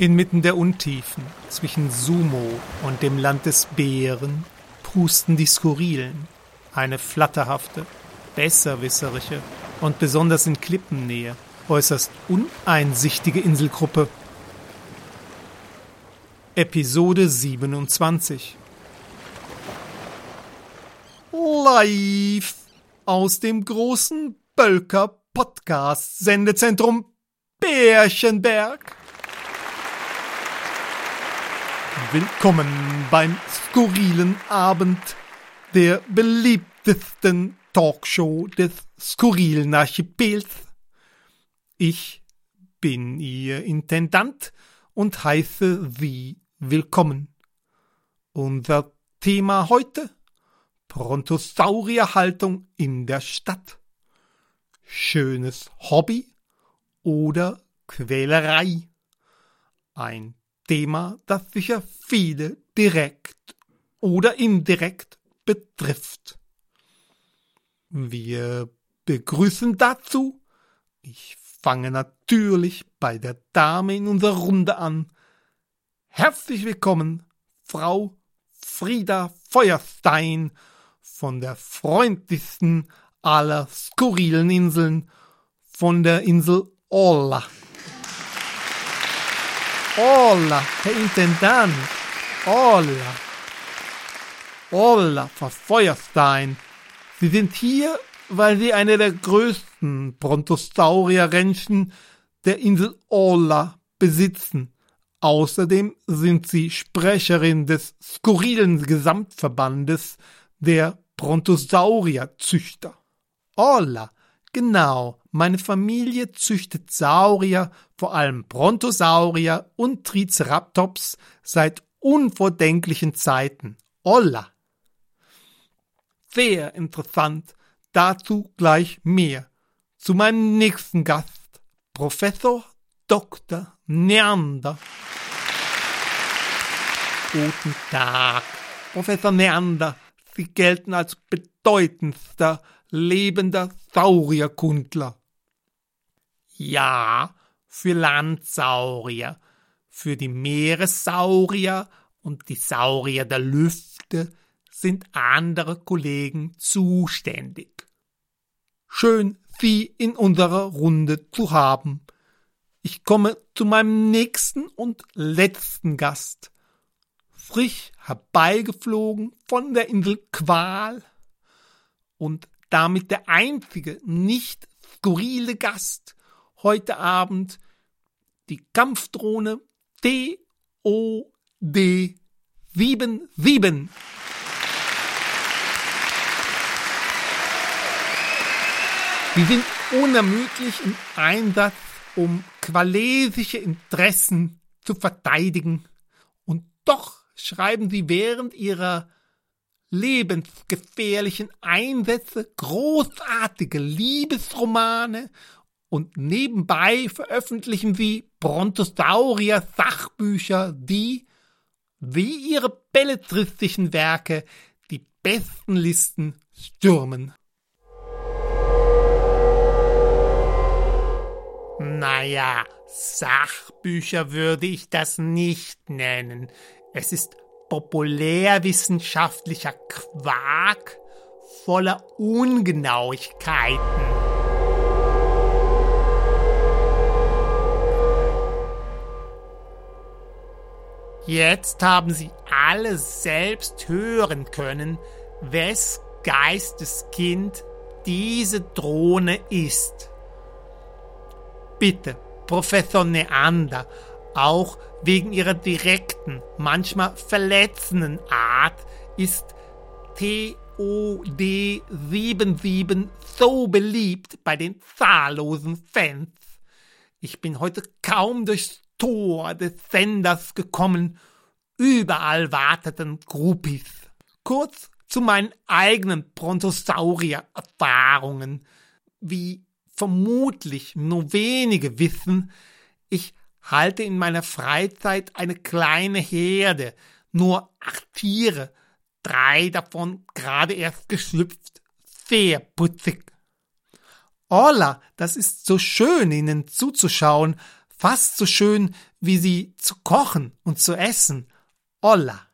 Inmitten der Untiefen zwischen Sumo und dem Land des Bären pusten die Skurrilen, eine flatterhafte, besserwisserische und besonders in Klippennähe äußerst uneinsichtige Inselgruppe. Episode 27 Live aus dem großen Bölker Podcast Sendezentrum Bärchenberg. Willkommen beim skurrilen Abend der beliebtesten Talkshow des skurrilen Archipels. Ich bin Ihr Intendant und heiße Sie willkommen. Unser Thema heute Brontosaurierhaltung in der Stadt. Schönes Hobby oder Quälerei. Ein Thema, das sicher viele direkt oder indirekt betrifft. Wir begrüßen dazu. Ich fange natürlich bei der Dame in unserer Runde an. Herzlich willkommen, Frau Frieda Feuerstein von der freundlichsten aller skurrilen Inseln, von der Insel Olla. Hola, Herr Intendant. Hola. Hola, Frau Feuerstein. Sie sind hier, weil Sie eine der größten Brontosaurier-Rentchen der Insel Hola besitzen. Außerdem sind Sie Sprecherin des skurrilen Gesamtverbandes der Brontosaurier-Züchter. Hola, genau. Meine Familie züchtet Saurier, vor allem Brontosaurier und Triceratops seit unvordenklichen Zeiten. Olla! Sehr interessant. Dazu gleich mehr. Zu meinem nächsten Gast, Professor Dr. Neander. Guten Tag, Professor Neander. Sie gelten als bedeutendster lebender Saurierkundler. Ja, für Landsaurier, für die Meeressaurier und die Saurier der Lüfte sind andere Kollegen zuständig. Schön, Sie in unserer Runde zu haben. Ich komme zu meinem nächsten und letzten Gast. Frisch herbeigeflogen von der Insel Qual und damit der einzige nicht skurrile Gast heute Abend die Kampfdrohne DOD 77. Sie sind unermüdlich im Einsatz, um qualesische Interessen zu verteidigen. Und doch schreiben sie während ihrer lebensgefährlichen Einsätze großartige Liebesromane und nebenbei veröffentlichen sie Brontosaurier-Sachbücher, die, wie ihre belletristischen Werke, die besten Listen stürmen. Naja, Sachbücher würde ich das nicht nennen. Es ist populärwissenschaftlicher Quark voller Ungenauigkeiten. Jetzt haben Sie alle selbst hören können, wes Geisteskind diese Drohne ist. Bitte, Professor Neander, auch wegen ihrer direkten, manchmal verletzenden Art ist TOD 77 so beliebt bei den zahllosen Fans. Ich bin heute kaum durchs Tor des Senders gekommen. Überall warteten Groupies. Kurz zu meinen eigenen Brontosaurier-Erfahrungen. Wie vermutlich nur wenige wissen, ich halte in meiner Freizeit eine kleine Herde, nur acht Tiere, drei davon gerade erst geschlüpft, sehr putzig. Hola, das ist so schön, Ihnen zuzuschauen, fast so schön wie sie zu kochen und zu essen. Olla.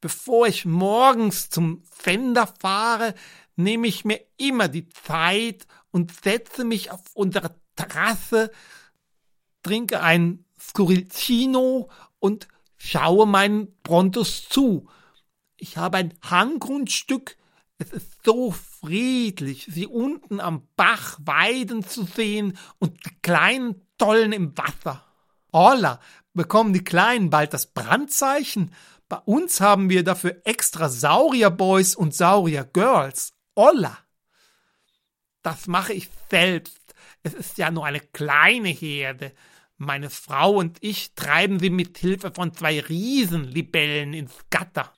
Bevor ich morgens zum Sender fahre, nehme ich mir immer die Zeit und setze mich auf unsere Terrasse, trinke ein Scurilcino und schaue meinen Brontos zu. Ich habe ein Hanggrundstück, es ist so friedlich, sie unten am Bach weiden zu sehen und die kleinen Tollen im Wasser. Holla, bekommen die Kleinen bald das Brandzeichen? Bei uns haben wir dafür extra Saurierboys und Sauriergirls. Olla! Das mache ich selbst. Es ist ja nur eine kleine Herde. Meine Frau und ich treiben sie mit Hilfe von zwei Riesenlibellen ins Gatter.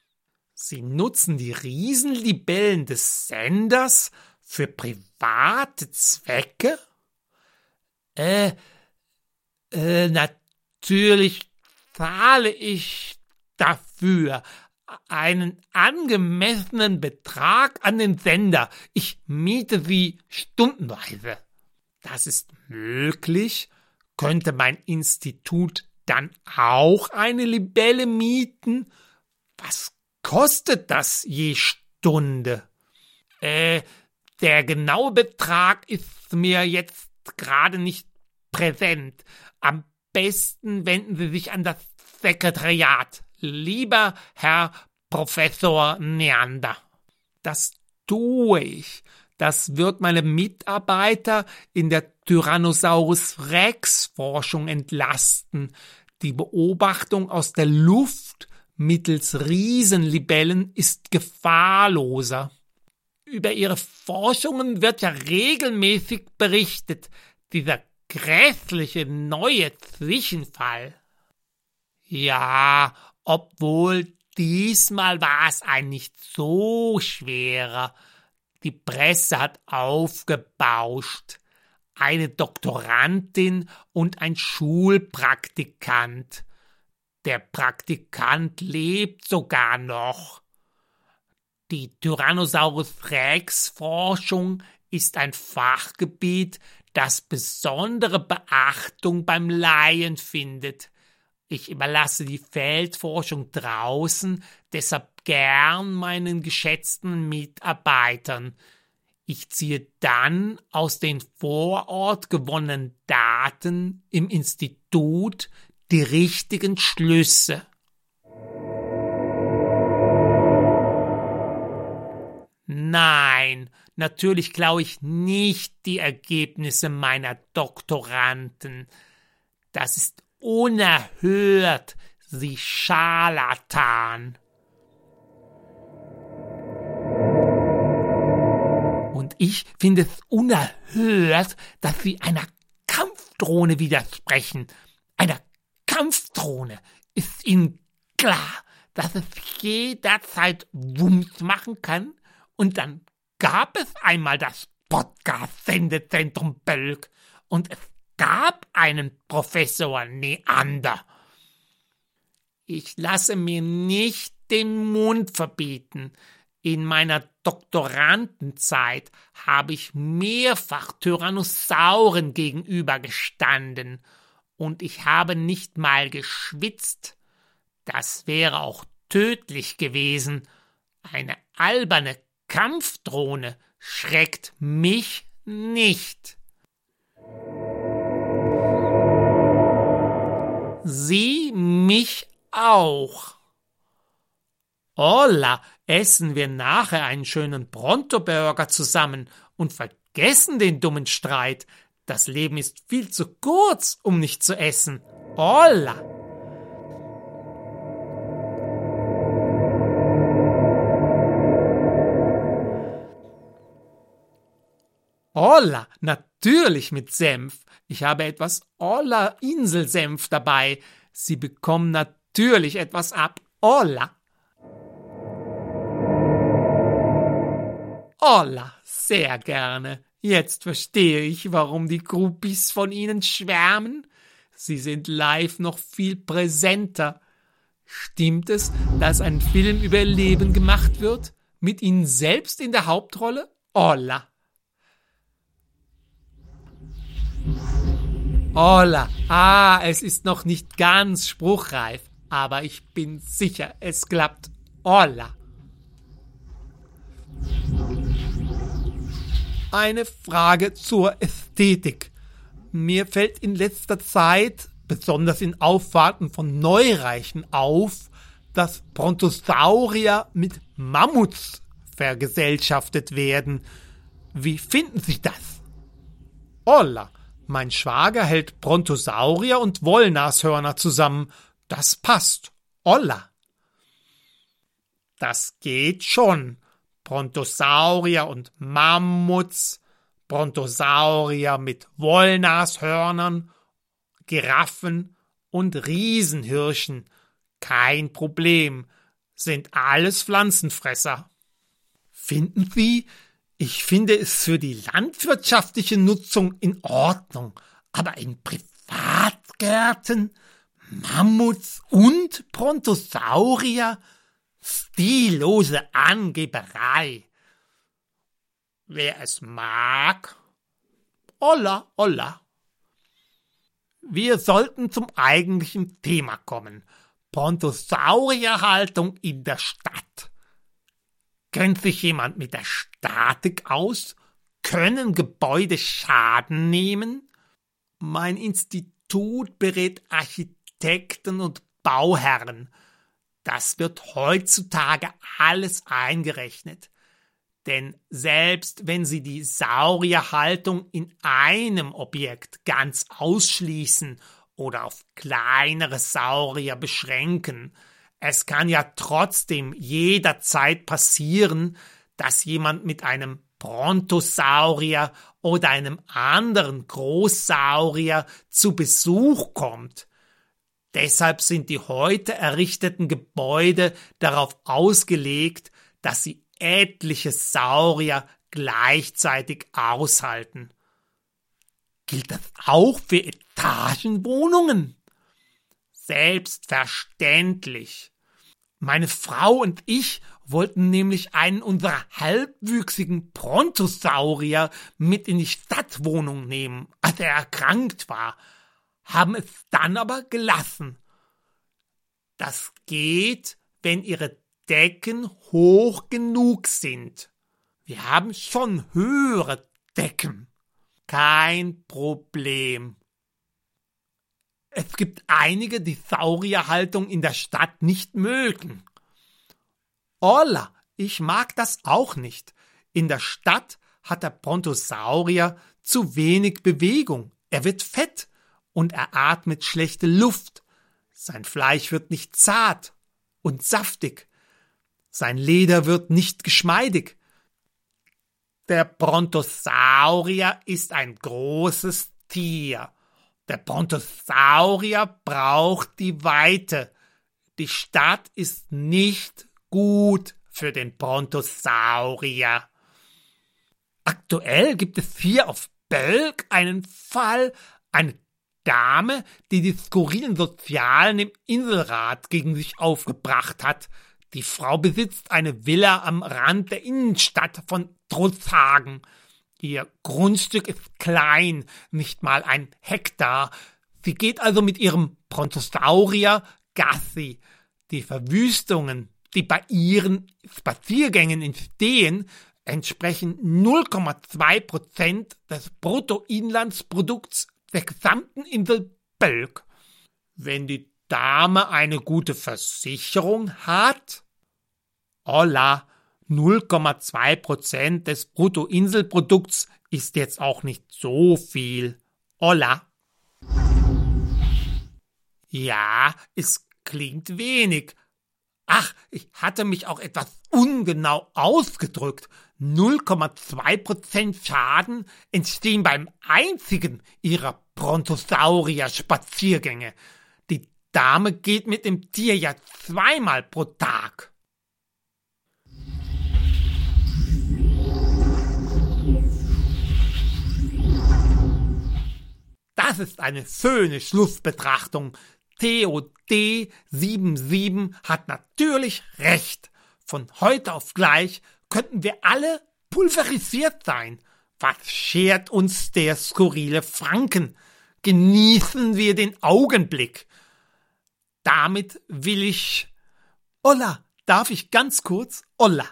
Sie nutzen die Riesenlibellen des Senders für private Zwecke? Äh, äh, natürlich zahle ich dafür einen angemessenen Betrag an den Sender. Ich miete sie stundenweise. Das ist möglich. Könnte mein Institut dann auch eine Libelle mieten? Was kostet das je Stunde? Äh, der genaue Betrag ist mir jetzt gerade nicht präsent. Am besten wenden Sie sich an das Sekretariat. Lieber Herr Professor Neander. Das tue ich. Das wird meine Mitarbeiter in der Tyrannosaurus Rex Forschung entlasten. Die Beobachtung aus der Luft mittels Riesenlibellen ist gefahrloser. Über ihre Forschungen wird ja regelmäßig berichtet. Dieser grässliche neue Zwischenfall. Ja, obwohl diesmal war es ein nicht so schwerer. Die Presse hat aufgebauscht. Eine Doktorandin und ein Schulpraktikant. Der Praktikant lebt sogar noch. Die Tyrannosaurus Rex Forschung ist ein Fachgebiet, das besondere Beachtung beim Laien findet. Ich überlasse die Feldforschung draußen, deshalb gern meinen geschätzten Mitarbeitern. Ich ziehe dann aus den vor Ort gewonnenen Daten im Institut die richtigen Schlüsse. Nein, natürlich klaue ich nicht die Ergebnisse meiner Doktoranden. Das ist unerhört, Sie Scharlatan. Und ich finde es unerhört, dass Sie einer Kampfdrohne widersprechen. Einer Kampfdrohne ist Ihnen klar, dass es jederzeit Wumms machen kann und dann gab es einmal das Podcast-Sendezentrum Bölk und es gab einen Professor Neander. Ich lasse mir nicht den Mund verbieten. In meiner Doktorandenzeit habe ich mehrfach Tyrannosauren gegenübergestanden und ich habe nicht mal geschwitzt. Das wäre auch tödlich gewesen. Eine alberne Kampfdrohne schreckt mich nicht. Sie mich auch. Holla, essen wir nachher einen schönen Pronto-Burger zusammen und vergessen den dummen Streit. Das Leben ist viel zu kurz, um nicht zu essen. Holla! Holla, natürlich mit Senf. Ich habe etwas Olla Inselsenf dabei. Sie bekommen natürlich etwas ab. Olla. Olla, sehr gerne. Jetzt verstehe ich, warum die Groupies von Ihnen schwärmen. Sie sind live noch viel präsenter. Stimmt es, dass ein Film über Leben gemacht wird? Mit Ihnen selbst in der Hauptrolle? Olla. Hola, ah, es ist noch nicht ganz spruchreif, aber ich bin sicher, es klappt. Hola. Eine Frage zur Ästhetik. Mir fällt in letzter Zeit, besonders in Auffahrten von Neureichen, auf, dass Brontosaurier mit Mammuts vergesellschaftet werden. Wie finden Sie das? Holla, mein Schwager hält Brontosaurier und Wollnashörner zusammen. Das passt. Holla. Das geht schon. Brontosaurier und Mammuts, Brontosaurier mit Wollnashörnern, Giraffen und Riesenhirschen. Kein Problem, sind alles Pflanzenfresser. Finden Sie, ich finde es für die landwirtschaftliche Nutzung in Ordnung, aber in Privatgärten Mammuts und Brontosaurier Stillose Angeberei. Wer es mag, olla, olla. Wir sollten zum eigentlichen Thema kommen. Brontosaurierhaltung in der Stadt. Kennt sich jemand mit der Statik aus? Können Gebäude Schaden nehmen? Mein Institut berät Architekten und Bauherren das wird heutzutage alles eingerechnet. Denn selbst wenn Sie die Saurierhaltung in einem Objekt ganz ausschließen oder auf kleinere Saurier beschränken, es kann ja trotzdem jederzeit passieren, dass jemand mit einem Brontosaurier oder einem anderen Großsaurier zu Besuch kommt. Deshalb sind die heute errichteten Gebäude darauf ausgelegt, dass sie etliche Saurier gleichzeitig aushalten. Gilt das auch für Etagenwohnungen? Selbstverständlich. Meine Frau und ich wollten nämlich einen unserer halbwüchsigen Brontosaurier mit in die Stadtwohnung nehmen, als er erkrankt war haben es dann aber gelassen. Das geht, wenn ihre Decken hoch genug sind. Wir haben schon höhere Decken. Kein Problem. Es gibt einige, die Saurierhaltung in der Stadt nicht mögen. Olla, ich mag das auch nicht. In der Stadt hat der Brontosaurier zu wenig Bewegung. Er wird fett und er atmet schlechte Luft. Sein Fleisch wird nicht zart und saftig. Sein Leder wird nicht geschmeidig. Der Brontosaurier ist ein großes Tier. Der Brontosaurier braucht die Weite. Die Stadt ist nicht gut für den Brontosaurier. Aktuell gibt es hier auf Belg einen Fall, eine Dame, die die skurrilen Sozialen im Inselrat gegen sich aufgebracht hat. Die Frau besitzt eine Villa am Rand der Innenstadt von Trutzhagen. Ihr Grundstück ist klein, nicht mal ein Hektar. Sie geht also mit ihrem Brontosaurier Gassi. Die Verwüstungen, die bei ihren Spaziergängen entstehen, entsprechen 0,2 Prozent des Bruttoinlandsprodukts der gesamten Insel Bölk. Wenn die Dame eine gute Versicherung hat, holla, 0,2 Prozent des Bruttoinselprodukts ist jetzt auch nicht so viel. Holla. Ja, es klingt wenig. Ach, ich hatte mich auch etwas ungenau ausgedrückt. 0,2% Schaden entstehen beim einzigen ihrer Brontosaurier-Spaziergänge. Die Dame geht mit dem Tier ja zweimal pro Tag. Das ist eine schöne Schlussbetrachtung. TOD77 hat natürlich recht. Von heute auf gleich könnten wir alle pulverisiert sein. Was schert uns der skurrile Franken? genießen wir den Augenblick. Damit will ich. Olla, darf ich ganz kurz? Olla.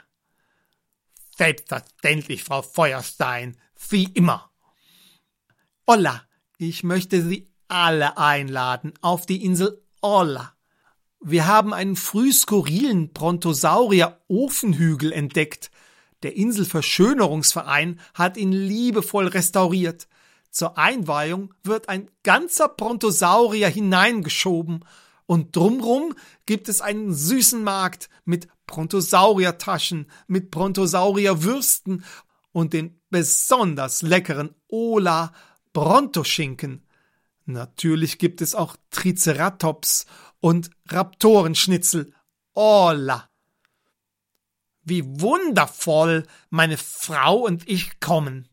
Selbstverständlich, Frau Feuerstein, Sie immer. Olla, ich möchte Sie alle einladen auf die Insel Olla. Wir haben einen früh skurrilen Brontosaurier-Ofenhügel entdeckt. Der Inselverschönerungsverein hat ihn liebevoll restauriert. Zur Einweihung wird ein ganzer Brontosaurier hineingeschoben und drumrum gibt es einen süßen Markt mit Brontosauriertaschen, mit Brontosaurierwürsten und den besonders leckeren Ola Brontoschinken. Natürlich gibt es auch Triceratops und Raptorenschnitzel. Ola! Wie wundervoll meine Frau und ich kommen.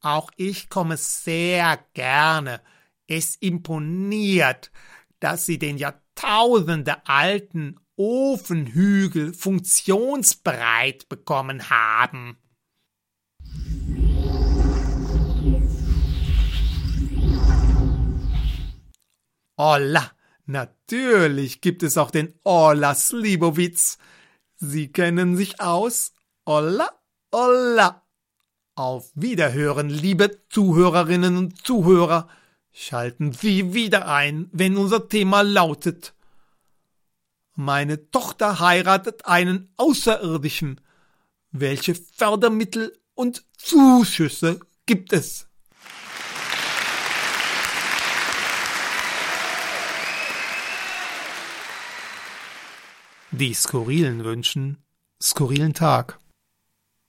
Auch ich komme sehr gerne. Es imponiert, dass sie den Jahrtausende alten Ofenhügel funktionsbereit bekommen haben. Olla, natürlich gibt es auch den Olla Slibowitz. Sie kennen sich aus. Olla, olla. Auf Wiederhören, liebe Zuhörerinnen und Zuhörer. Schalten Sie wieder ein, wenn unser Thema lautet Meine Tochter heiratet einen Außerirdischen. Welche Fördermittel und Zuschüsse gibt es? Die Skurrilen wünschen skurrilen Tag.